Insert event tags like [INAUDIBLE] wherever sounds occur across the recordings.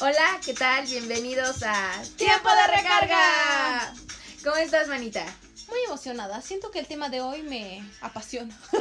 Hola, ¿qué tal? Bienvenidos a Tiempo de Recarga. ¿Cómo estás, manita? Muy emocionada. Siento que el tema de hoy me apasiona. [LAUGHS]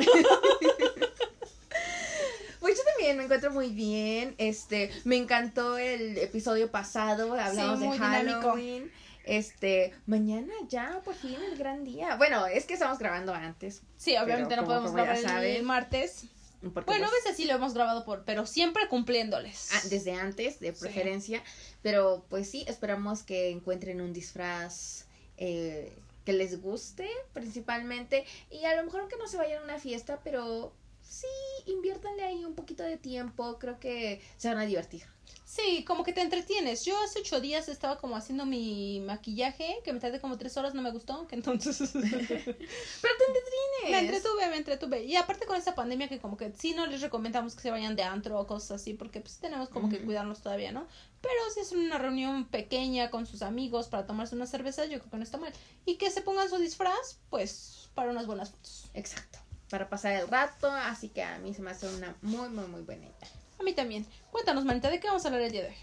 Pues yo también me encuentro muy bien. Este, me encantó el episodio pasado. Hablamos Sí, de dinámico. Halloween. Este, mañana ya, por fin, el gran día. Bueno, es que estamos grabando antes. Sí, obviamente no como- podemos como grabar el martes. Porque, Bueno, a pues, veces sí lo hemos grabado por, pero siempre cumpliéndoles. ah, desde antes, de Sí. preferencia. Pero pues sí, esperamos que encuentren un disfraz eh, que les guste, principalmente. Y a lo mejor que no se vayan a una fiesta, pero sí, inviértanle ahí un poquito de tiempo. Creo que se van a divertir. Sí, como que te entretienes. Yo hace ocho días estaba como haciendo mi maquillaje, que me tardé como tres horas, no me gustó, que entonces [LAUGHS] Pero te entretienes. me entretuve, me entretuve. Y aparte con esta pandemia que como que sí no les recomendamos que se vayan de antro o cosas así, porque pues tenemos como que cuidarnos todavía, ¿no? Pero si es una reunión pequeña con sus amigos para tomarse una cerveza, yo creo que no está mal. Y que se pongan su disfraz, pues, para unas buenas fotos. Exacto. Para pasar el rato, así que a mí se me hace una muy, muy, muy buena idea. A mí también. Cuéntanos, Manita, ¿de qué vamos a hablar el día de hoy?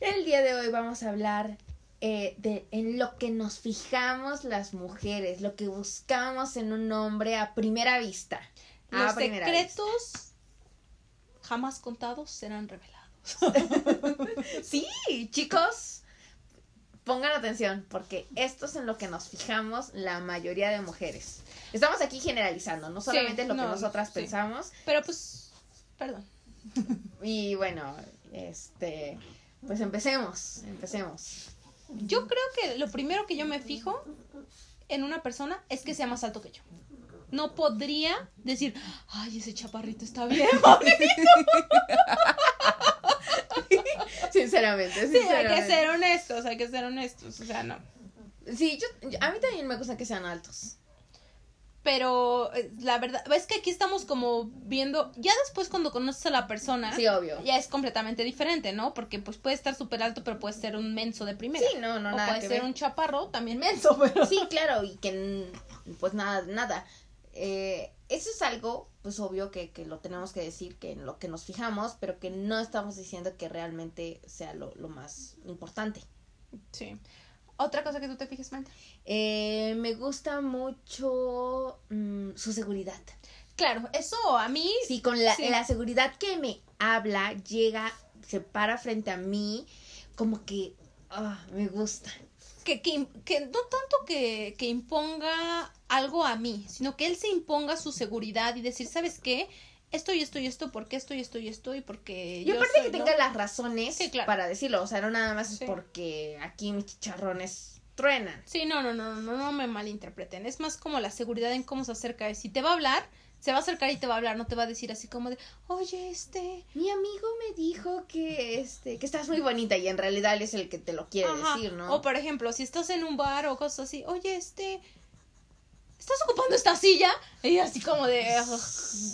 El día de hoy vamos a hablar eh, de en lo que nos fijamos las mujeres, lo que buscamos en un hombre a primera vista. A Los primera secretos jamás contados serán revelados. [LAUGHS] Sí, chicos, pongan atención porque esto es en lo que nos fijamos la mayoría de mujeres. Estamos aquí generalizando, no solamente lo que no, nosotras sí. pensamos. Pero pues, perdón. [LAUGHS] Y bueno, este, pues empecemos, empecemos. Yo creo que lo primero que yo me fijo en una persona es que sea más alto que yo. No podría decir, ay, ese chaparrito está bien. [LAUGHS] [LAUGHS] [LAUGHS] Sinceramente, Sí, hay que ser honestos, hay que ser honestos. O sea, no. Sí, yo, a mí también me gusta que sean altos. Pero eh, la verdad, es que aquí estamos como viendo, ya después cuando conoces a la persona, Sí, obvio. ya es completamente diferente, ¿no? Porque pues puede estar súper alto, pero puede ser un menso de primera. Sí, no, no, o nada puede que ser ver. un chaparro también menso, [LAUGHS] pero... Sí, claro, y que pues nada, nada. Eh, eso es algo, pues obvio que, que lo tenemos que decir, que en lo que nos fijamos, pero que no estamos diciendo que realmente sea lo, lo más importante. Sí. Otra cosa que tú te fijes, Manta. Eh, me gusta mucho mm, su seguridad. Claro, eso a mí Sí, con la, Sí. la seguridad que me habla, llega, se para frente a mí, como que ah, me gusta. Que, que, que no tanto que, que imponga algo a mí, sino que él se imponga su seguridad y decir, ¿sabes qué? Esto y esto y esto, ¿por qué esto y esto y esto? Y porque Y yo aparte soy, que ¿no? tenga las razones Sí, claro. para decirlo, o sea, no nada más Sí. es porque aquí mis chicharrones truenan. Sí, no, no, no, no, no me malinterpreten. Es más como la seguridad en cómo se acerca. Si te va a hablar, se va a acercar y te va a hablar, no te va a decir así como de, oye, este... Mi amigo me dijo que este que estás muy bonita y en realidad él es el que te lo quiere Ajá. decir, ¿no? O por ejemplo, si estás en un bar o cosas así, oye, este... ¿Estás ocupando esta silla? Y así como de...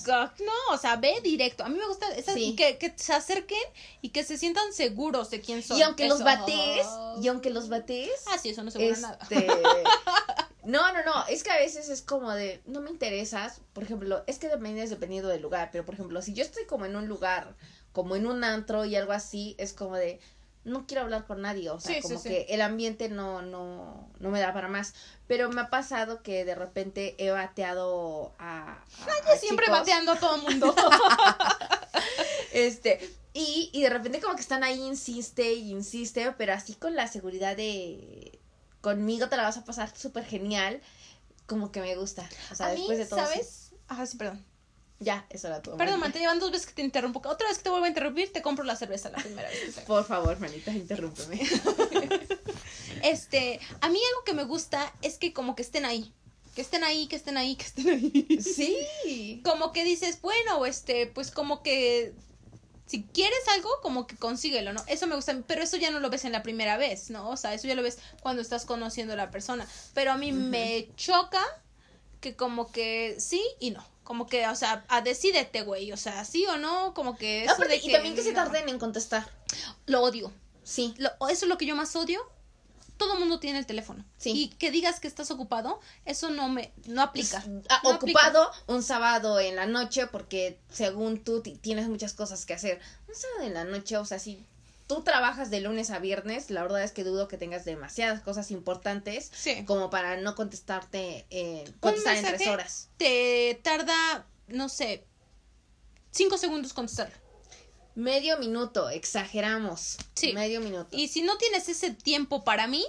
No, o sea, ve directo. A mí me gusta esas- Sí. que, que se acerquen y que se sientan seguros de quién son. y aunque los bates, y aunque los bates, Ah, sí, eso no asegura nada. No, no, no, es que a veces es como de, no me interesas, por ejemplo, es que depende dependiendo del lugar, pero por ejemplo, si yo estoy como en un lugar, como en un antro y algo así, es como de, no quiero hablar con nadie, o sea, Sí, como sí. que el ambiente no, no, no me da para más, pero me ha pasado que de repente he bateado a... a- a Siempre chicos, bateando a todo el mundo. [LAUGHS] Este, y, y de repente como que están ahí, insiste y insiste, pero así con la seguridad de, conmigo te la vas a pasar súper genial, como que me gusta, o sea, a mí, después de todo... ¿sabes? Ajá, sí, perdón. Ya, eso era todo. Perdón, man, te llevan dos veces que te interrumpo. Otra vez que te vuelvo a interrumpir, te compro la cerveza la primera vez. que. Por favor, manita, interrúmpeme. [LAUGHS] Este, a mí algo que me gusta es que como que estén ahí. Que estén ahí, que estén ahí, que estén ahí. sí. Como que dices, bueno, este, pues como que si quieres algo, como que consíguelo, ¿no? Eso me gusta, pero eso ya no lo ves en la primera vez, ¿no? O sea, eso ya lo ves cuando estás conociendo a la persona. Pero a mí me choca que como que sí y no. Como que, o sea, a decídete, güey. O sea, sí o no, como que eso de y también que se no. tarden en contestar. Lo odio. Sí. Lo- eso es lo que yo más odio. Todo mundo tiene el teléfono. Sí. Y que digas que estás ocupado, eso no me, no aplica. Ah, No ocupado un sábado en la noche porque según tú ti- tienes muchas cosas que hacer. Un sábado en la noche, o sea, sí. tú trabajas de lunes a viernes, la verdad es que dudo que tengas demasiadas cosas importantes Sí. como para no contestarte en contestar en tres horas. Te tarda, no sé, cinco segundos contestar. Medio minuto, exageramos. Sí. Medio minuto. Y si no tienes ese tiempo para mí,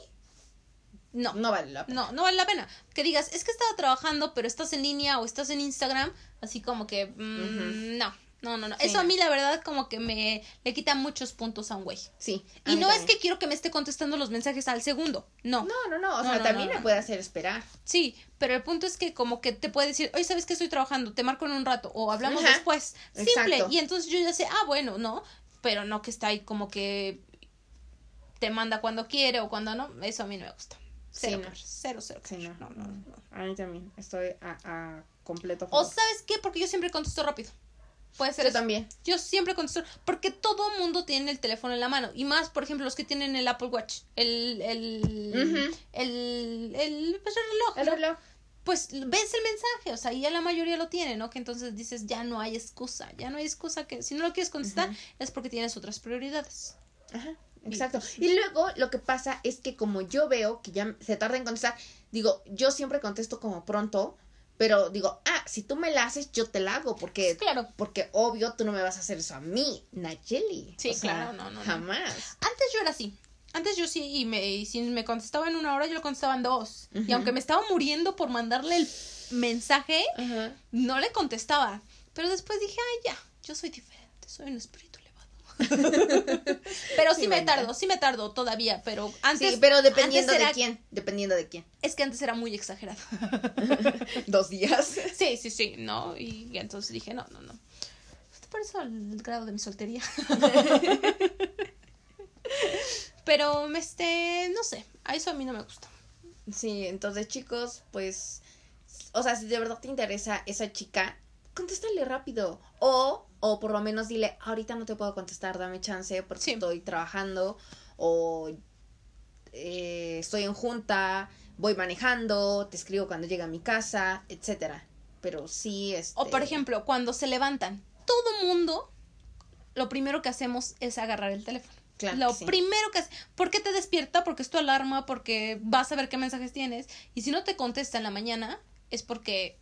no. no vale la pena. No, no vale la pena. Que digas, es que estaba trabajando, pero estás en línea o estás en Instagram, así como que, mm, no, no, no, no. Sí, Eso a mí la verdad como que me le quita muchos puntos a un güey. Sí. Y no es que quiero que me esté contestando los mensajes al segundo, no. No, no, no. O No, sea, no, también no, me puede hacer esperar. Sí, pero el punto es que como que te puede decir, oye, ¿sabes que estoy trabajando? Te marco en un rato o hablamos Ajá, después. Simple. exacto. Y entonces yo ya sé, ah, bueno, no, pero no que está ahí como que te manda cuando quiere o cuando no. Eso a mí no me gusta. Sí, Cero, no. crush, cero, cero. Sí, no, no, no, no. A mí también. Estoy a, a completo O favor. sabes qué, porque yo siempre contesto rápido. Puede ser Yo eso. también. Yo siempre contesto, porque todo mundo tiene el teléfono en la mano. Y más, por ejemplo, los que tienen el Apple Watch. El, el, el, el, pues, el reloj. El ¿no? reloj. Pues ves el mensaje, o sea, ya la mayoría lo tiene, ¿no? Que entonces dices, ya no hay excusa, ya no hay excusa que si no lo quieres contestar es porque tienes otras prioridades. Ajá, exacto. Y luego lo que pasa es que como yo veo que ya se tarda en contestar, digo, yo siempre contesto como pronto, pero digo, ah, si tú me la haces, yo te la hago, porque, Claro. porque obvio tú no me vas a hacer eso a mí, Nayeli. Sí, O claro, no, no, no. Jamás. Antes yo era así. Antes yo sí, y, me, y si me contestaba en una hora, yo lo contestaba en dos. Y aunque me estaba muriendo por mandarle el mensaje, no le contestaba. Pero después dije, ay, ya, yo soy diferente, soy un espíritu. [LAUGHS] pero sí, Sí, me tardo, sí me tardo todavía, pero antes... sí, pero dependiendo antes de quién, dependiendo de quién. Es que antes era muy exagerado. [LAUGHS] Dos días. sí, sí, sí, ¿no? Y entonces dije, no, no, no. ¿Te parece al grado de mi soltería? [LAUGHS] pero, este, no sé, a eso a mí no me gusta. Sí, entonces chicos, pues, o sea, si de verdad te interesa esa chica, contéstale rápido. O, o por lo menos dile, ahorita no te puedo contestar, dame chance porque Sí. estoy trabajando o eh, estoy en junta, voy manejando, te escribo cuando llegue a mi casa, etcétera. Pero sí, este... O, por ejemplo, cuando se levantan, todo mundo, lo primero que hacemos es agarrar el teléfono. Claro lo que sí. primero que hace, ¿por qué te despierta? Porque es tu alarma, porque vas a ver qué mensajes tienes. Y si no te contesta en la mañana, es porque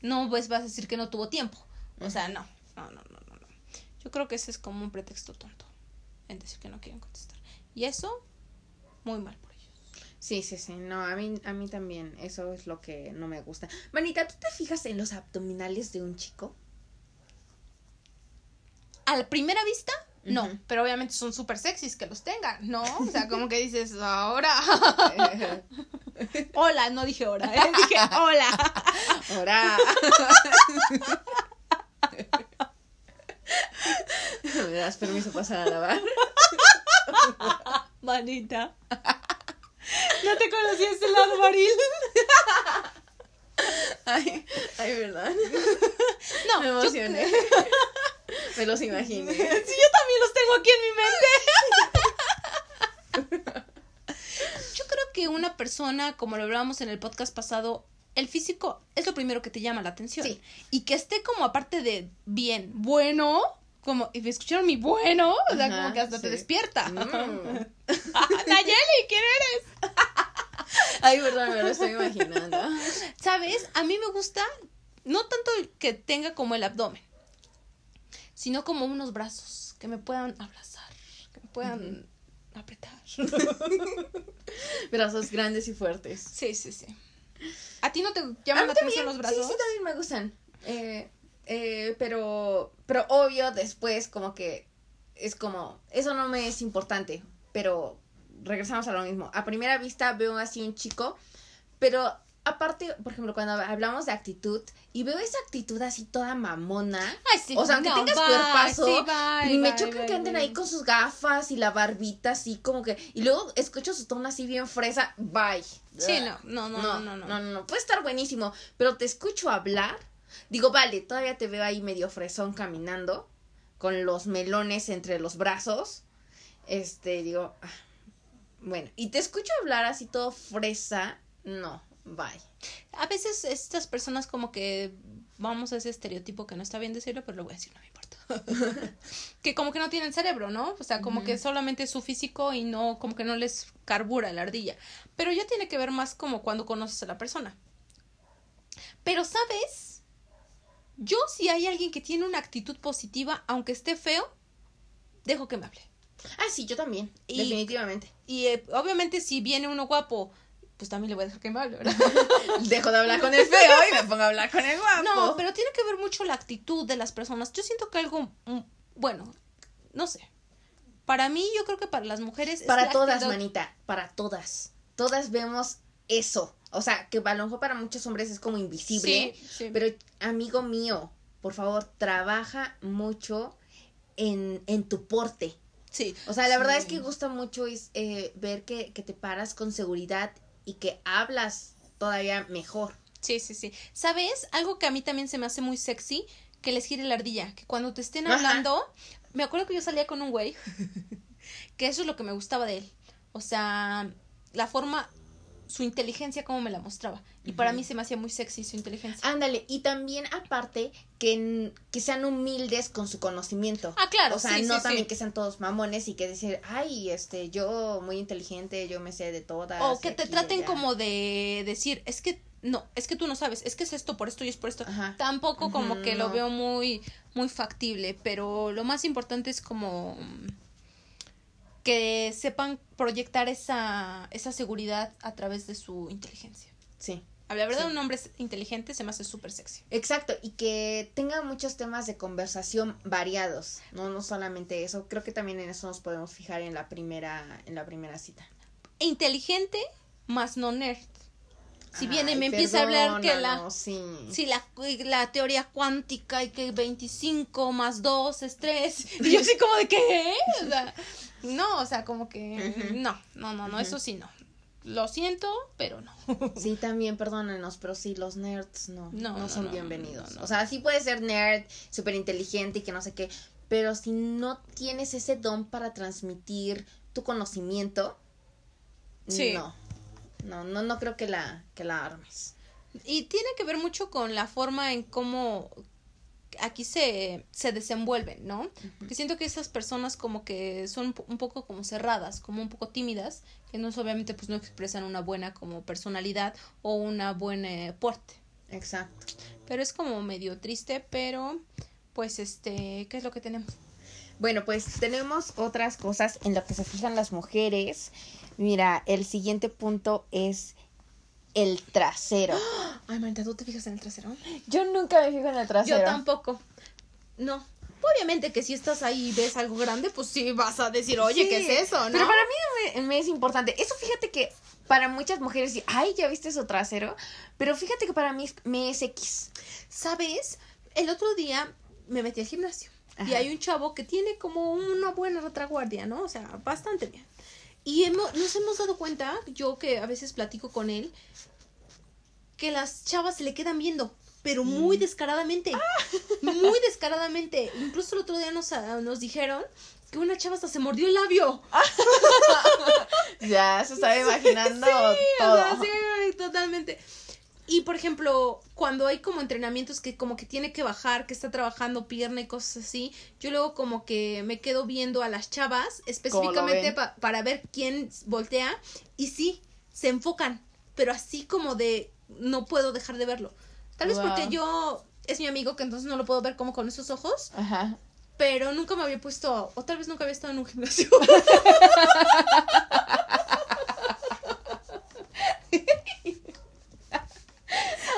no pues, vas a decir que no tuvo tiempo. O sea, no, no, no, no, no, no. Yo creo que ese es como un pretexto tonto en decir que no quieren contestar. Y eso, muy mal por ellos. Sí, sí, sí, no, a mí, a mí también, eso es lo que no me gusta. Manita, ¿tú te fijas en los abdominales de un chico? A la primera vista, no, pero obviamente son súper sexys que los tengan, ¿no? O sea, como que dices, ahora. [LAUGHS] hola, no dije ahora, ¿eh? Dije hola. [LAUGHS] Ahora. [LAUGHS] ¿Me das permiso pasar a lavar? Manita. No te conocía este lado, Maril. Ay, ay, ¿verdad? No, Me yo, emocioné. Me los imaginé. sí, yo también los tengo aquí en mi mente. Yo creo que una persona, como lo hablábamos en el podcast pasado, el físico es lo primero que te llama la atención. Sí. Y que esté como aparte de bien, bueno, como, y me escucharon mi bueno, o sea, Ajá, como que hasta te despierta. Mm. [LAUGHS] Nayeli, ¿quién eres? Ay, verdad, me lo estoy imaginando. ¿Sabes? A mí me gusta, no tanto que tenga como el abdomen, sino como unos brazos que me puedan abrazar, que me puedan apretar. [LAUGHS] Brazos grandes y fuertes. Sí, sí, sí. ¿A ti no te llaman la atención los brazos? Sí, sí, también me gustan. Eh, eh, pero, pero obvio, después como que es como, eso no me es importante, pero regresamos a lo mismo. A primera vista veo así un chico, pero aparte, por ejemplo, cuando hablamos de actitud y veo esa actitud así toda mamona, Ay, sí. o sea, aunque no, tengas bye, cuerpazo, sí, bye, me bye, choca bye, que anden ahí con sus gafas y la barbita así como que, y luego escucho su tono así bien fresa, bye. Sí, no, no, no, no, no. no, no, no. Puede estar buenísimo, pero te escucho hablar. Digo, vale, todavía te veo ahí medio fresón caminando, con los melones entre los brazos. Este, digo, ah, bueno, y te escucho hablar así todo fresa. No, bye. A veces estas personas como que vamos a ese estereotipo que no está bien decirlo, pero lo voy a decir, no me importa. [LAUGHS] que como que no tienen cerebro, ¿no? O sea, como que solamente es su físico y no, como que no les carbura la ardilla. Pero ya tiene que ver más como cuando conoces a la persona. Pero, ¿sabes? Yo si hay alguien que tiene una actitud positiva, aunque esté feo, dejo que me hable. Ah, sí, yo también, Y- definitivamente. Y eh, obviamente si viene uno guapo, pues también le voy a dejar que me hable, ¿verdad? [LAUGHS] Dejo de hablar con el feo y me pongo a hablar con el guapo. No, pero tiene que ver mucho la actitud de las personas. Yo siento que algo, mm, bueno, no sé. Para mí, yo creo que para las mujeres... es Para la todas, actitud- manita, para todas. Todas vemos eso. O sea, que a lo mejor para muchos hombres es como invisible. Sí, sí. Pero, amigo mío, por favor, trabaja mucho en, en tu porte. Sí. O sea, la verdad es que gusta mucho es, eh, ver que, que te paras con seguridad y que hablas todavía mejor. Sí, sí, sí. ¿Sabes? Algo que a mí también se me hace muy sexy, que les gire la ardilla. Que cuando te estén Ajá. hablando... Me acuerdo que yo salía con un güey, [LAUGHS] que eso es lo que me gustaba de él. O sea, la forma, su inteligencia, cómo me la mostraba. Y para mí se me hacía muy sexy su inteligencia. Ándale, y también aparte que, que sean humildes con su conocimiento. Ah, claro, O sea, sí, no sí, también sí. que sean todos mamones y que decir, ay, este, yo muy inteligente, yo me sé de todas. O que te aquí traten allá". como de decir, es que no, es que tú no sabes, es que es esto por esto y es por esto. Ajá. Tampoco como que lo veo muy muy factible, pero lo más importante es como que sepan proyectar esa esa seguridad a través de su inteligencia. Sí. A la verdad, Sí. un hombre inteligente se me hace súper sexy. Exacto, y que tenga muchos temas de conversación variados, no no solamente eso, creo que también en eso nos podemos fijar en la primera en la primera cita. Inteligente, más no nerd. Si viene y Ay, me empieza a hablar que la sí. Sí, la, la teoría cuántica y que 25 más 2 es 3. [LAUGHS] Y yo así como de qué? O sea, no, o sea, como que no, no, no, no, eso sí no. Lo siento, pero no. [LAUGHS] Sí, también, perdónenos, pero sí, los nerds no, No, no, no, son no, bienvenidos. no, no. O sea, sí puedes ser nerd, súper inteligente y que no sé qué, pero si no tienes ese don para transmitir tu conocimiento, Sí. no, no, no, no creo que la, que la armes. Y tiene que ver mucho con la forma en cómo aquí se, se desenvuelven, ¿no? Porque siento que esas personas como que son un po- un poco como cerradas, como un poco tímidas, que no obviamente pues no expresan una buena como personalidad o una buena porte. Exacto. Pero es como medio triste, pero pues este, ¿qué es lo que tenemos? Bueno, pues tenemos otras cosas en lo que se fijan las mujeres. Mira, el siguiente punto es el trasero. [GASPS] Ay, Marita, ¿tú te fijas en el trasero? Yo nunca me fijo en el trasero. Yo tampoco. No. Obviamente que si estás ahí y ves algo grande, pues sí vas a decir, oye, Sí, ¿qué es eso? ¿no? Pero para mí me, me es importante. Eso fíjate que para muchas mujeres, sí, ay, ya viste su trasero. Pero fíjate que para mí me es X. ¿Sabes? El otro día me metí al gimnasio y hay un chavo que tiene como una buena retaguardia, ¿no? O sea, bastante bien. Y hemos, nos hemos dado cuenta, yo que a veces platico con él, que las chavas se le quedan viendo, pero muy descaradamente. Muy descaradamente. Incluso el otro día nos, ah, nos dijeron que una chava hasta se mordió el labio. [LAUGHS] Ya se estaba [LAUGHS] imaginando O todo. sea, sí, totalmente. Y por ejemplo, cuando hay como entrenamientos que como que tiene que bajar, que está trabajando pierna y cosas así, yo luego como que me quedo viendo a las chavas específicamente pa- para ver quién voltea y sí, se enfocan, pero así como de no puedo dejar de verlo. Tal vez Wow. porque yo es mi amigo que entonces no lo puedo ver como con esos ojos, Ajá. pero nunca me había puesto, o tal vez nunca había estado en un gimnasio. [LAUGHS]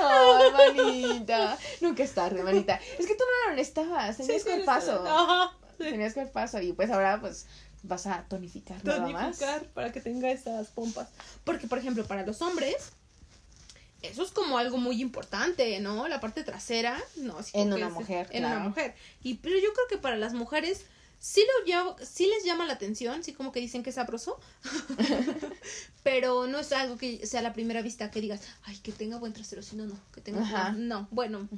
Ay, manita. Nunca es tarde, manita. Es que tú no lo necesitabas. Tenías que el paso. Ajá. sí. Tenías que el paso. Y pues ahora, pues, vas a tonificar nada más. tonificar para que tenga esas pompas. Porque, por ejemplo, para los hombres, eso es como algo muy importante, ¿no? La parte trasera, no, así En una es- mujer, En una mujer. Y, pero yo creo que para las mujeres sí, lo sí les llama la atención, sí como que dicen que es sabroso, [LAUGHS] pero no es algo que sea la primera vista que digas, ay, que tenga buen trasero, si no, no, que tenga... Ajá. No, no, bueno,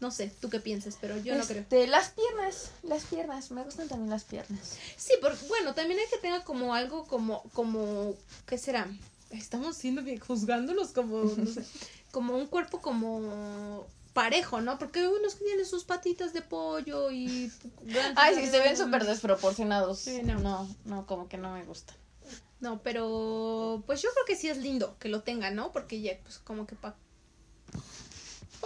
no sé, tú qué piensas, pero yo no creo. Este, Las piernas, las piernas, me gustan también las piernas. Sí, porque bueno, también hay que tenga como algo como, como, ¿qué será? Estamos siendo bien, juzgándolos como, no sé, [LAUGHS] como un cuerpo como, parejo, ¿no? Porque unos que tienen sus patitas de pollo y... Ay, sí, se ven súper desproporcionados. Sí, no. no, no, como que no me gusta. No, pero pues yo creo que sí es lindo que lo tengan, ¿no? Porque ya, pues como que pa...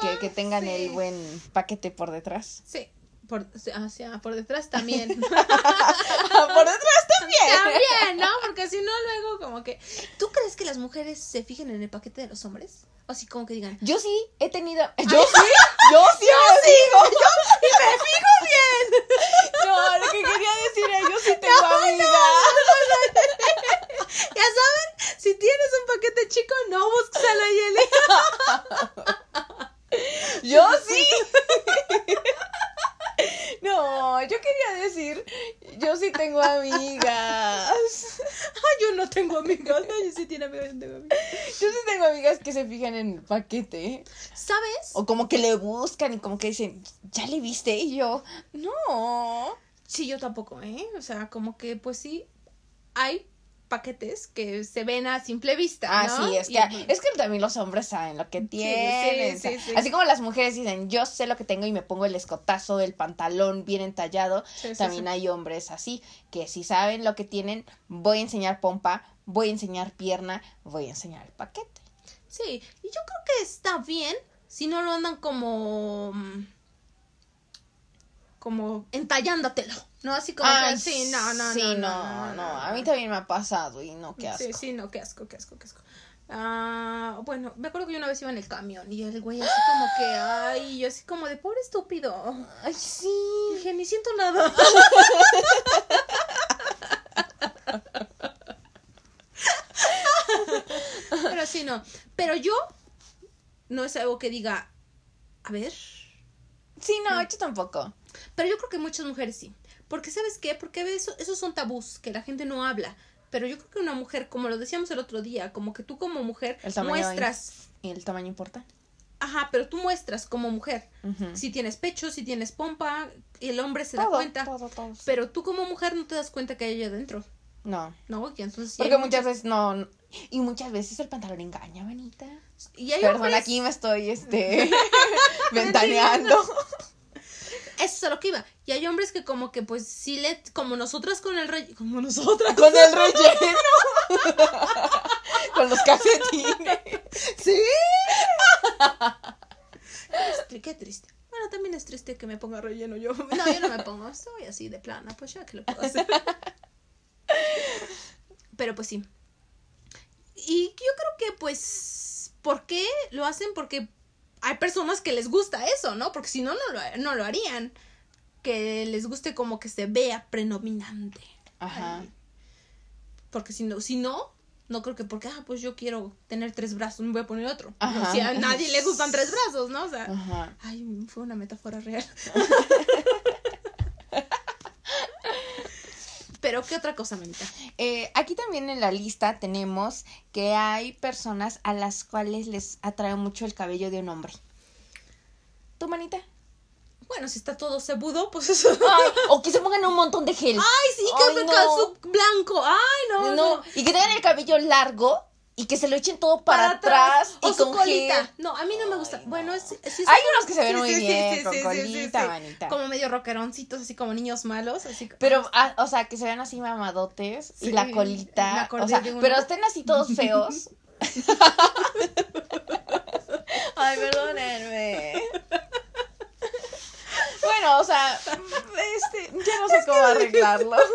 Que, que tengan sí. el buen paquete por detrás. Sí, por, o sea, por detrás también. [LAUGHS] [LAUGHS] por detrás también. también, ¿no? Porque si no, luego como que... ¿Tú crees que las mujeres se fijen en el paquete de los hombres? O así como que digan... Yo sí he tenido. Yo sí, yo sí me fijo. ¡Y me fijo bien! No, lo que quería decir es yo sí tengo amigas. Ya saben, si tienes un paquete chico, no busques a la Yeli. Yo sí. [LAUGHS] [LAUGHS] No, yo quería decir, yo sí tengo amigas. [LAUGHS] Ay, yo no tengo amigas. No, yo sí tiene amigas, yo no tengo amigas. Yo sí tengo amigas que se fijan en el paquete. ¿Sabes? O como que le buscan y como que dicen, ¿ya le viste? Y yo, no. Sí, yo tampoco, ¿eh? O sea, como que, pues sí, hay paquetes que se ven a simple vista, Ah, ¿no? sí, es Y- que, es que también los hombres saben lo que tienen. sí, sí. Así como las mujeres dicen, yo sé lo que tengo y me pongo el escotazo del pantalón bien entallado. También hay hombres así, que si saben lo que tienen, voy a enseñar pompa, voy a enseñar pierna, voy a enseñar el paquete. Sí, y yo creo que está bien si no lo andan como. mm, como entallándotelo, ¿no? Así como que sí, no, no, sí, no, no, no, a mí también me ha pasado y no, qué asco. Sí, sí, no, qué asco, qué asco, qué asco. Ah, bueno, me acuerdo que yo una vez iba en el camión y el güey así como que, ay, yo así como de pobre estúpido. Ay, sí. Dije, ni siento nada. [LAUGHS] Pero sí, no. Pero yo no es algo que diga, a ver. Sí, no, yo tampoco. Pero yo creo que muchas mujeres sí. Porque, ¿sabes qué? Porque eso, esos son tabús que la gente no habla. Pero yo creo que una mujer, como lo decíamos el otro día, como que tú como mujer El muestras. ¿Y el tamaño importa? Ajá, pero tú muestras como mujer. Si tienes pecho, si tienes pompa, el hombre se da cuenta. todo, todo. Pero tú como mujer no te das cuenta que hay allá adentro. No. ¿No? Y entonces. Porque hay muchas veces no, Y muchas veces el pantalón engaña, muchas- Y hay Perdón, hombres- aquí me estoy, este, [LAUGHS] ventaneando. [LAUGHS] Eso es a lo que iba. Y hay hombres que como que pues sí le... Como nosotras con el rey... Como nosotras. Con el [LAUGHS] relleno. [LAUGHS] Con los calcetines. Sí. [LAUGHS] Qué, qué triste. Bueno, también es triste que me ponga relleno yo. No, yo no me pongo. Soy así de plana. Pues ya que lo puedo hacer. Pero pues sí. Y yo creo que pues... ¿Por qué lo hacen? Porque hay personas que les gusta eso, ¿no? Porque si no, no lo, no lo harían. Que les guste como que se vea predominante. Ajá. Ay. Porque si no, si no, no creo que porque, ah, pues yo quiero tener tres brazos, me voy a poner otro. Ajá. No, si a nadie le gustan tres brazos, ¿no? O sea, Ajá. ay, fue una metáfora real. [LAUGHS] Pero, ¿qué otra cosa, manita? Eh, aquí también en la lista tenemos que hay personas a las cuales les atrae mucho el cabello de un hombre. ¿Tu manita? Bueno, si está todo cebudo, pues eso. Ay, o que se pongan un montón de gel. Ay, sí, que Ay, me no. calzó blanco. Ay, no, no, no. y que tengan el cabello largo y que se lo echen todo para, atrás, O y su con colita. gel. No, a mí no me gusta. Ay, bueno, no. es, es- Hay unos que se ven sí, muy sí, bien sí, con colita, manita. Como medio rockeroncitos, así como niños malos, así. Pero, ah, o sea, que se vean así mamadotes y la colita. O sea, pero estén así todos feos. [LAUGHS] Ay, perdónenme. Bueno, o sea, este, ya no sé cómo arreglarlo. [LAUGHS]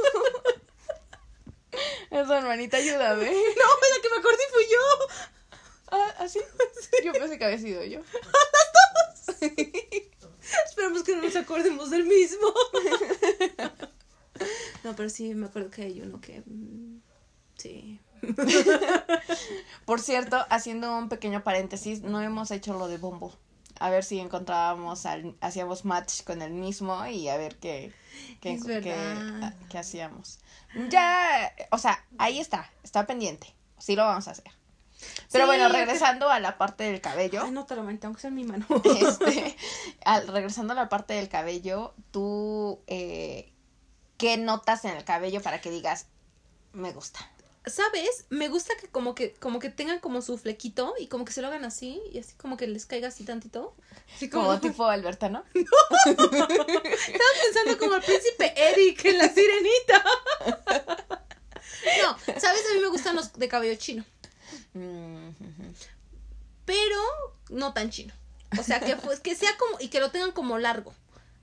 Eso, hermanita, ayúdame. [LAUGHS] No, la que me acordé fui yo. Ah, ¿así? Yo pensé que había sido yo. [LAUGHS] Esperemos que no nos acordemos del mismo. No, pero sí, me acuerdo que hay uno que. mm, Sí. [LAUGHS] Por cierto, haciendo un pequeño paréntesis, no hemos hecho lo de Bombo. A ver si encontrábamos, al, hacíamos match con el mismo y a ver qué, qué, Es qué- hacíamos. Ya, o sea, ahí está, está pendiente. Sí lo vamos a hacer. Pero Sí, bueno, regresando a la parte del cabello. Ay, no te lo menté, aunque sea en mi mano. [LAUGHS] este, [LAUGHS] al, regresando a la parte del cabello, tú, eh, ¿qué notas en el cabello para que digas, me gusta? ¿Sabes? Me gusta que como que como que tengan como su flequito y como que se lo hagan así y así como que les caiga así tantito. Así Como [LAUGHS] tipo Alberta, ¿no? [LAUGHS] Estaba pensando como el príncipe Eric en la sirenita. No, ¿sabes? A mí me gustan los de cabello chino, pero no tan chino. O sea, que pues que sea como y que lo tengan como largo.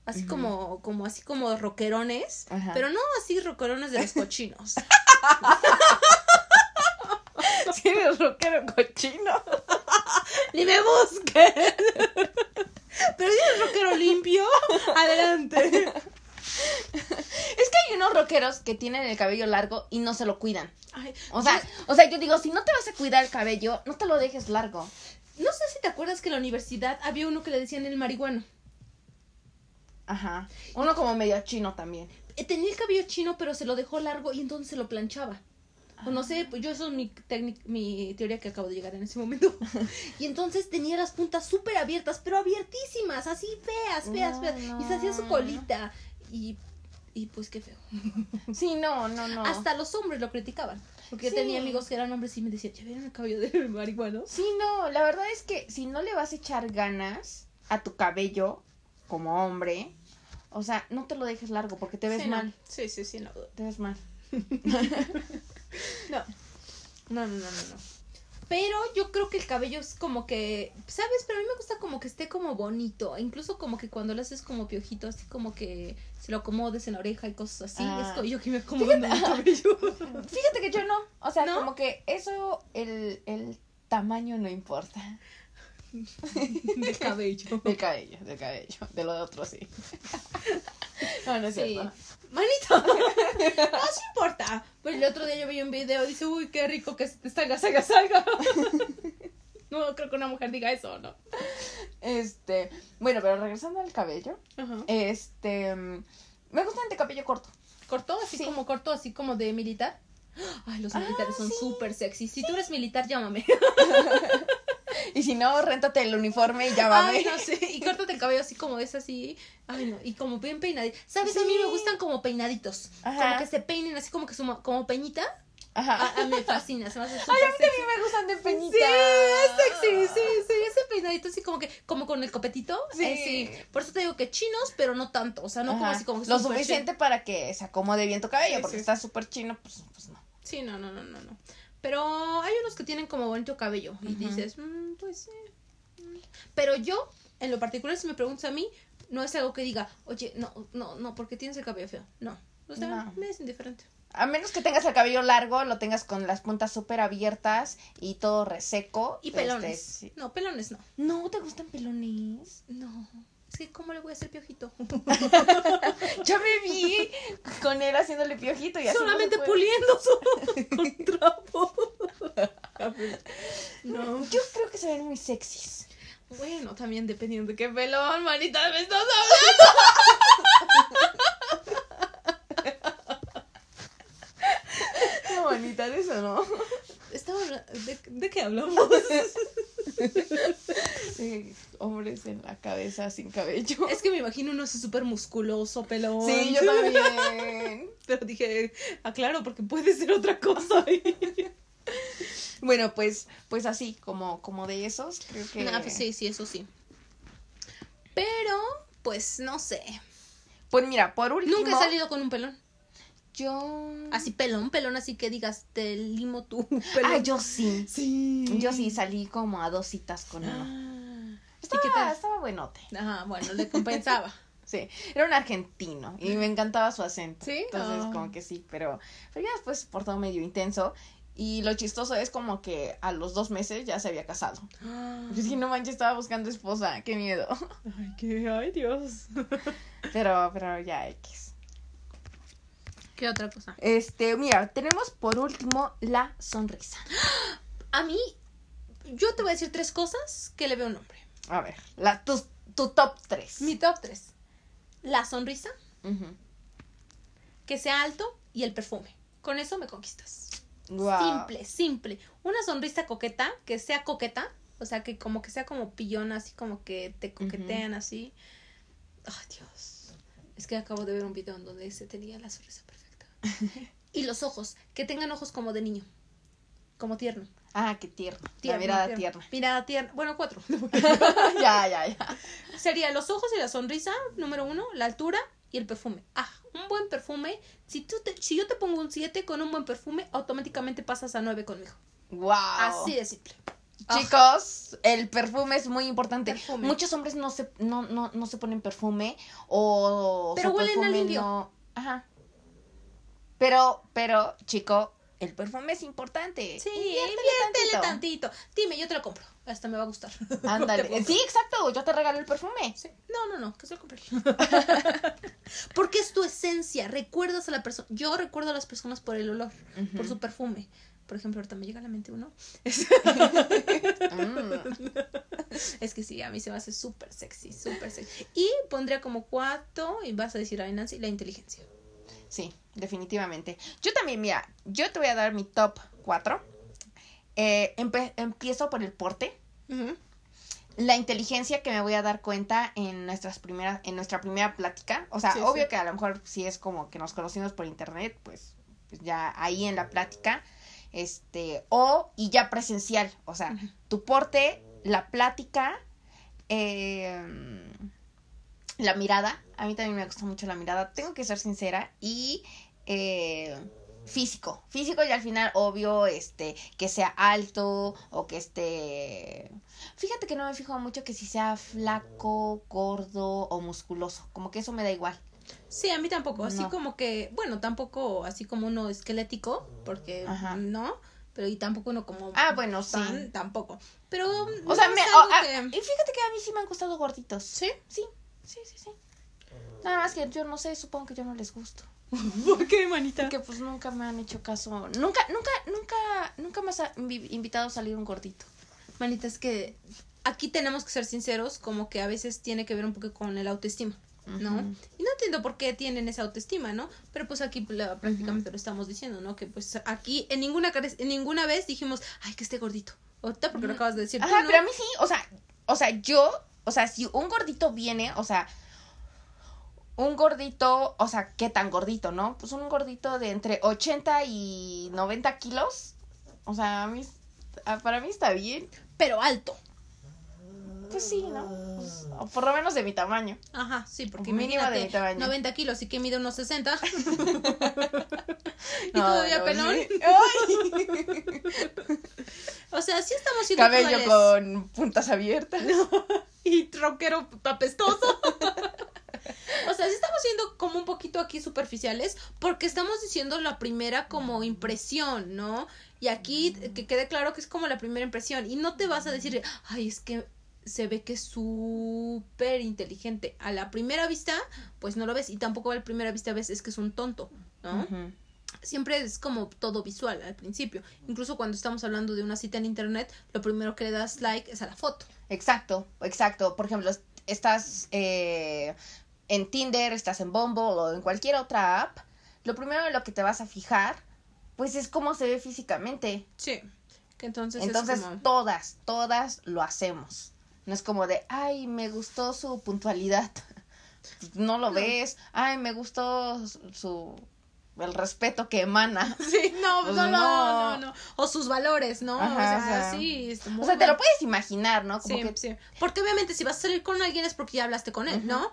Así como como así como rockerones, Ajá. pero no así rockerones de los cochinos. [LAUGHS] Sí, eres rockero cochino. [LAUGHS] Ni me busques. Pero si eres rockero limpio, adelante. Es que hay unos rockeros que tienen el cabello largo y no se lo cuidan. Ay, O sea, o sea, yo digo, si no te vas a cuidar el cabello, no te lo dejes largo. no sé si te acuerdas que en la universidad había uno que le decían el marihuano. Ajá. Uno como medio chino también. Eh, Tenía el cabello chino, pero se lo dejó largo y entonces se lo planchaba. O no sé, pues yo eso es mi, técnic- mi teoría que acabo de llegar en ese momento. [LAUGHS] Y entonces tenía las puntas súper abiertas, pero abiertísimas, así feas, feas, No, feas. Y se hacía su colita. Y, y pues qué feo. [LAUGHS] Sí, no, no, no. Hasta los hombres lo criticaban. Porque yo tenía amigos que eran hombres y me decían, ¿ya vieron el cabello de [LAUGHS] marihuano? Sí, no, la verdad es que si no le vas a echar ganas a tu cabello como hombre, o sea, no te lo dejes largo porque te ves Sí, no. mal. Sí, sí, sí, no. Te ves mal. [LAUGHS] No. No, no, no, no, no. Pero yo creo que el cabello es como que, ¿sabes? Pero a mí me gusta como que esté como bonito. Incluso como que cuando lo haces como piojito, así como que se lo acomodes en la oreja y cosas así. Ah. Es como yo que me acomodo en el cabello. [LAUGHS] Fíjate que yo no. O sea, ¿No? como que eso, el, el tamaño no importa. Del cabello. Del cabello, del cabello. De lo de otro sí. [LAUGHS] No, no es Sí. cierto. Manito. [LAUGHS] No, sí importa. Pues el otro día yo vi un video y dice, uy, qué rico que se salga, salga, salga. [LAUGHS] No creo que una mujer diga eso, ¿no? Este, bueno, pero regresando al cabello, Ajá. este, mm, me gusta el de cabello corto. Cortó, así Sí. como cortó, así como de militar. [GASPS] Ay, los Ah, militares son sí. súper sexy. Si tú eres militar, llámame. [LAUGHS] Y si no, réntate el uniforme y llámame. Ay, no sé. Y córtate el cabello así como es así. Ay, no. Y como bien peinadito. ¿Sabes? A mí me gustan como peinaditos. Ajá. Como que se peinen así como que su, como peñita. Ajá. A, a mí me fascina. Se me hace [LAUGHS] Ay, a mí también me gustan de peñita. Sí, es sexy, sí, sí, ese peinadito así como que, como con el copetito. Sí. eh, sí. Por eso te digo que chinos, pero no tanto. O sea, no como así como que Lo suficiente para que se acomode bien tu cabello, Sí, porque sí. está súper chino, pues, pues no. Sí, no, no, no, no, no. Pero hay unos que tienen como bonito cabello y dices, "Mm, pues sí. Mm". Pero yo, en lo particular, si me preguntas a mí, no es algo que diga, oye, no, no, no, porque tienes el cabello feo. No. O sea, No. me es indiferente. A menos que tengas el cabello largo, lo tengas con las puntas súper abiertas y todo reseco. Y este, pelones. sí. No, pelones no. ¿No te gustan pelones? No. Que, ¿cómo le voy a hacer piojito? [LAUGHS] Ya me vi con él haciéndole piojito y así. no Solamente puede. puliendo su [LAUGHS] con trapo. no. Yo creo que se ven muy sexys. Bueno, también dependiendo de qué pelón, manita, me estás Qué bonita de eso, ¿no? ¿De, ¿De qué hablamos? [LAUGHS] Sí, hombres en la cabeza sin cabello. Es que me imagino uno así súper musculoso, pelón. Sí, yo también. [LAUGHS] Pero dije, aclaro, porque puede ser otra cosa. [LAUGHS] Bueno, pues, pues así, como, como de esos, creo que. Ah, pues sí, sí, eso sí. Pero, pues no sé. Pues mira, por último. Nunca he salido con un pelón. Yo. Así pelón, pelón, así que digas, te limo [LAUGHS] pelón. Ah, yo sí. sí. Yo sí salí como a dos citas con uno. Ah. ¿Y Estaba, qué tal? estaba buenote. Ajá, bueno, le compensaba. [LAUGHS] Sí, era un argentino y me encantaba su acento. ¿Sí? Entonces, Ah. como que sí, pero, pero ya después se portó medio intenso. Y lo chistoso es como que a los dos meses ya se había casado. Yo dije, no manches, estaba buscando esposa, qué miedo. Ay, qué, ay, Dios. [LAUGHS] Pero, pero ya X. ¿Qué otra cosa? Este, mira, tenemos por último la sonrisa. [GASPS] A mí, yo te voy a decir tres cosas que le veo un hombre. A ver, la, tu, tu top 3. Mi top tres. La sonrisa, que sea alto y el perfume. Con eso me conquistas. Simple, simple. Una sonrisa coqueta, que sea coqueta. O sea, que como que sea como pillona, así como que te coquetean así. Ay, Dios. Es que acabo de ver un video en donde se tenía la sonrisa perfecta. [LAUGHS] Y los ojos, que tengan ojos como de niño, como tierno. Ah, qué tierno. tierno la mirada tierno. tierna. Mirada tierna. Bueno, cuatro. [LAUGHS] [LAUGHS] ya, ya, ya. Sería los ojos y la sonrisa, número uno, la altura y el perfume. Ah, un buen perfume. Si, tú te- si yo te pongo un 7 con un buen perfume, automáticamente pasas a 9 conmigo. Wow. Así de simple. Chicos, el perfume es muy importante. Perfume. Muchos hombres no se, no, no, no se ponen perfume o Pero huelen a limpio. no- Ajá. Pero, pero, chico, el perfume es importante. Sí, Inviértele inviértele tantito. tantito. Dime, yo te lo compro. Hasta me va a gustar. [LAUGHS] Ándale. Sí, exacto. Yo te regalo el perfume. Sí. No, no, no, que se lo compre. [LAUGHS] Porque es tu esencia. Recuerdas a la persona. Yo recuerdo a las personas por el olor, por su perfume. Por ejemplo, ahorita me llega a la mente uno. [LAUGHS] Es que sí, a mí se me hace súper sexy, súper sexy. Y pondría como cuatro, y vas a decir, ay, Nancy, la inteligencia. Sí, definitivamente. Yo también, mira, yo te voy a dar mi top 4. empiezo por el porte. La inteligencia que me voy a dar cuenta en nuestras primeras, en nuestra primera plática. O sea, Sí, obvio sí. que a lo mejor si es como que nos conocimos por internet, pues, pues ya ahí en la plática. Este, o y ya presencial. O sea, tu porte, la plática, eh, la mirada. A mí también me gusta mucho la mirada. Tengo que ser sincera. Y eh, físico. Físico y al final, obvio, este, que sea alto o que esté. Fíjate que no me fijo mucho que si sea flaco, gordo o musculoso. Como que eso me da igual. Sí, a mí tampoco. Así No. como que, bueno, tampoco así como uno esquelético, porque Ajá. no, pero y tampoco uno como Ah, bueno, sí. tampoco. Pero, O sea, me, o- ah, que- y fíjate que a mí sí me han gustado gorditos. ¿Sí? Sí, sí, sí, sí. Nada más que yo no sé, supongo que yo no les gusto. [LAUGHS] ¿Por qué, manita? Que pues nunca me han hecho caso. Nunca, nunca, nunca, nunca me has invi- invitado a salir un gordito. Manita, es que aquí tenemos que ser sinceros, como que a veces tiene que ver un poco con el autoestima, ¿no? Y no entiendo por qué tienen esa autoestima, ¿no? Pero pues aquí la- prácticamente lo estamos diciendo, ¿no? Que pues aquí en ninguna, en ninguna vez dijimos, ay, que esté gordito. Ahorita porque lo acabas de decir tú, Ajá, ¿no? pero a mí sí, o sea, o sea, yo, o sea, si un gordito viene, o sea, un gordito, o sea, ¿qué tan gordito, no? Pues un gordito de entre 80 y 90 kilos, o sea, a mí, a- para mí está bien. Pero alto. Pues sí, ¿no? Pues, por lo menos de mi tamaño. Ajá, sí, porque Mínimo de mi tamaño. 90 kilos y que mide unos 60. [LAUGHS] [LAUGHS] y No, todavía no, pelón. sí. [LAUGHS] O sea, sí estamos siendo Cabello crueles. con puntas abiertas. Y troquero apestoso. [LAUGHS] o sea, sí estamos siendo como un poquito aquí superficiales porque estamos diciendo la primera como impresión, ¿no? Y aquí que quede claro que es como la primera impresión y no te vas a decir, ay, es que se ve que es súper inteligente. A la primera vista, pues no lo ves y tampoco a la primera vista ves es que es un tonto, ¿no? Siempre es como todo visual al principio. Incluso cuando estamos hablando de una cita en internet, lo primero que le das like es a la foto. Exacto, exacto. Por ejemplo, est- estás eh, en Tinder, estás en Bumble o en cualquier otra app. Lo primero en lo que te vas a fijar, pues es cómo se ve físicamente. Sí. Entonces, Entonces, es como... todas, todas lo hacemos. No es como de, ay, me gustó su puntualidad. [LAUGHS] No lo No. ves. Ay, me gustó su el respeto que emana. [LAUGHS] Sí, no, Pues no, no, no. no. O sus valores, ¿no? Ajá, o, sea, o sea, sí. es muy O sea, te lo puedes imaginar, ¿no? Como Sí, que sí. Porque obviamente si vas a salir con alguien es porque ya hablaste con él. ¿no?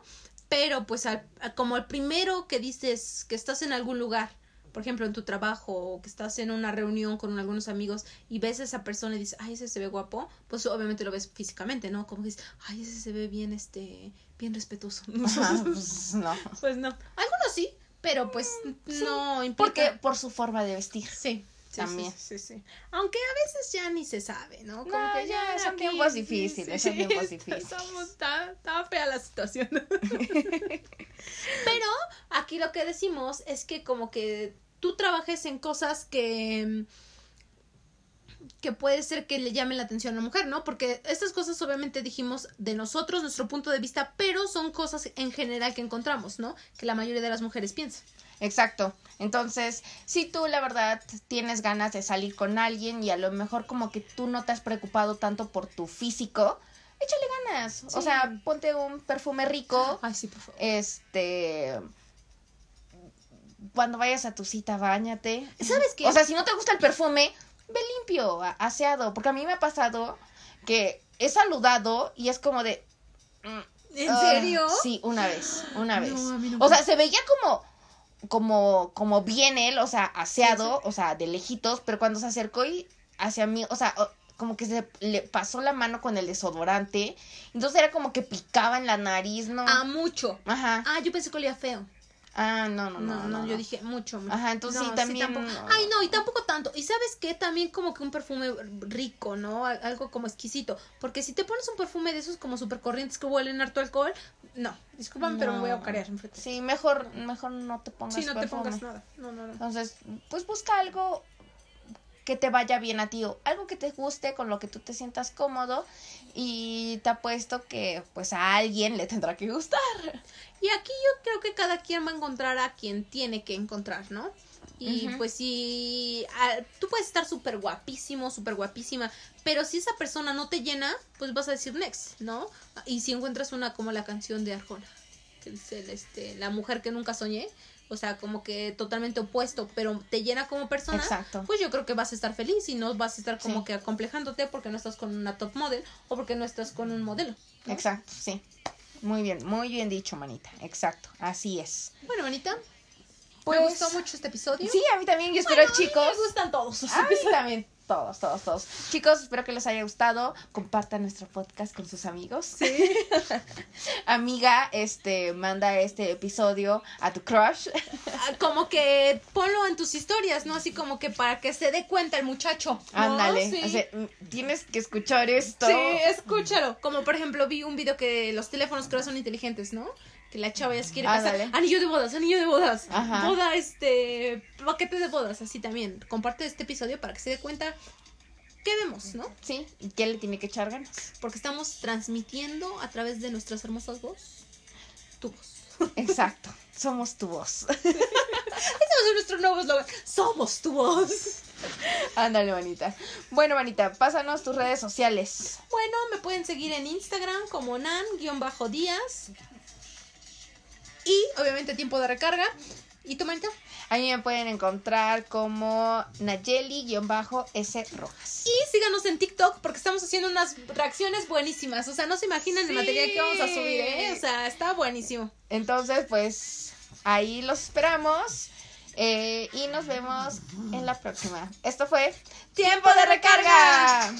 Pero pues al, como el primero que dices que estás en algún lugar, por ejemplo en tu trabajo o que estás en una reunión con algunos amigos y ves a esa persona y dices, ay, ese se ve guapo, pues obviamente lo ves físicamente, ¿no? Como que dices, ay, ese se ve bien, este, bien respetuoso. Ajá, [LAUGHS] pues no. pues no. Algunos sí, pero pues sí, no implica. Porque por su forma de vestir. Sí. Sí, También. Sí, sí, sí. Aunque a veces ya ni se sabe, ¿no? Como No, que ya son tiempos difíciles, son tiempos difíciles. Está fea la situación. [LAUGHS] Pero aquí lo que decimos es que como que tú trabajes en cosas que que puede ser que le llamen la atención a la mujer, ¿no? Porque estas cosas obviamente dijimos de nosotros, nuestro punto de vista, pero son cosas en general que encontramos, ¿no? Que la mayoría de las mujeres piensan. Exacto. Entonces, si tú la verdad tienes ganas de salir con alguien y a lo mejor como que tú no te has preocupado tanto por tu físico, échale ganas. O sea, ponte un perfume rico, Ay, sí, por favor. este cuando vayas a tu cita, bañate. ¿Sabes qué? O sea, si no te gusta el perfume, ve limpio, aseado. Porque a mí me ha pasado que he saludado y es como de. mm, ¿En ah, serio? Sí, una vez, una vez. no o sea, se veía como. Como, como bien él, o sea, aseado, o sea, de lejitos, pero cuando se acercó y hacia mí, o sea, como que se le pasó la mano con el desodorante, entonces era como que picaba en la nariz, ¿no? Ah, mucho. Ajá. Ah, yo pensé que olía feo. Ah, no, no, No, no. no, no, yo no. dije mucho, mucho. Ajá, entonces sí, también. Ay, no, y tampoco tanto. Y sabes qué, también como que un perfume rico, ¿no? Al- Algo como exquisito. Porque si te pones un perfume de esos como súper corrientes que huelen harto alcohol, no. Discúlpame, pero me voy a carear. Sí, mejor, mejor no te pongas Sí, no te pongas nada. No, no, no. Entonces, pues busca algo que te vaya bien a ti, o algo que te guste, con lo que tú te sientas cómodo y te apuesto que pues a alguien le tendrá que gustar. Y aquí yo creo que cada quien va a encontrar a quien tiene que encontrar, ¿no? Y pues si ah, tú puedes estar súper guapísimo, súper guapísima, pero si esa persona no te llena, pues vas a decir next, ¿no? Y si encuentras una como la canción de Arjona, que dice este, la mujer que nunca soñé, o sea, como que totalmente opuesto, pero te llena como persona, Exacto. pues yo creo que vas a estar feliz y no vas a estar como Sí. que acomplejándote porque no estás con una top model o porque no estás con un modelo. ¿no? Exacto, sí. Muy bien, muy bien dicho, manita. Exacto, así es. Bueno, manita, Pues, me gustó mucho este episodio. Sí, a mí también, yo espero, Bueno, a mí chicos. Me gustan todos. A mí también, todos, todos, todos. Chicos, espero que les haya gustado. Compartan nuestro podcast con sus amigos. Sí. [LAUGHS] Amiga, este, manda este episodio a tu crush. Ah, Como que ponlo en tus historias, ¿no? Así como que para que se dé cuenta el muchacho. ¿no? Ándale. Sí. o sea, mm, tienes que escuchar esto. Sí, escúchalo. Como por ejemplo vi un video que los teléfonos creo son inteligentes, ¿no? Que la chava ya se quiere casar. Ándale. Anillo de bodas, anillo de bodas. Ajá. Boda, este, paquete de bodas, así también. Comparte este episodio para que se dé cuenta qué vemos, ¿no? Sí, ¿y qué le tiene que echar ganas? Porque estamos transmitiendo a través de nuestras hermosas voz, tu voz. Exacto. Somos tu voz. [LAUGHS] A ser nuestro nuevo eslogan. Somos tu voz. Ándale, manita. Bueno, manita, pásanos tus redes sociales. Bueno, me pueden seguir en Instagram como nan-díaz. Y obviamente tiempo de recarga. ¿Y tu manita? Ahí me pueden encontrar como Nayeli-S Rojas. Y síganos en TikTok porque estamos haciendo unas reacciones buenísimas. O sea, no se imaginan el material que vamos a subir, ¿eh? O sea, está buenísimo. Entonces, pues ahí los esperamos. eh, y nos vemos en la próxima. Esto fue ¡Tiempo de recarga!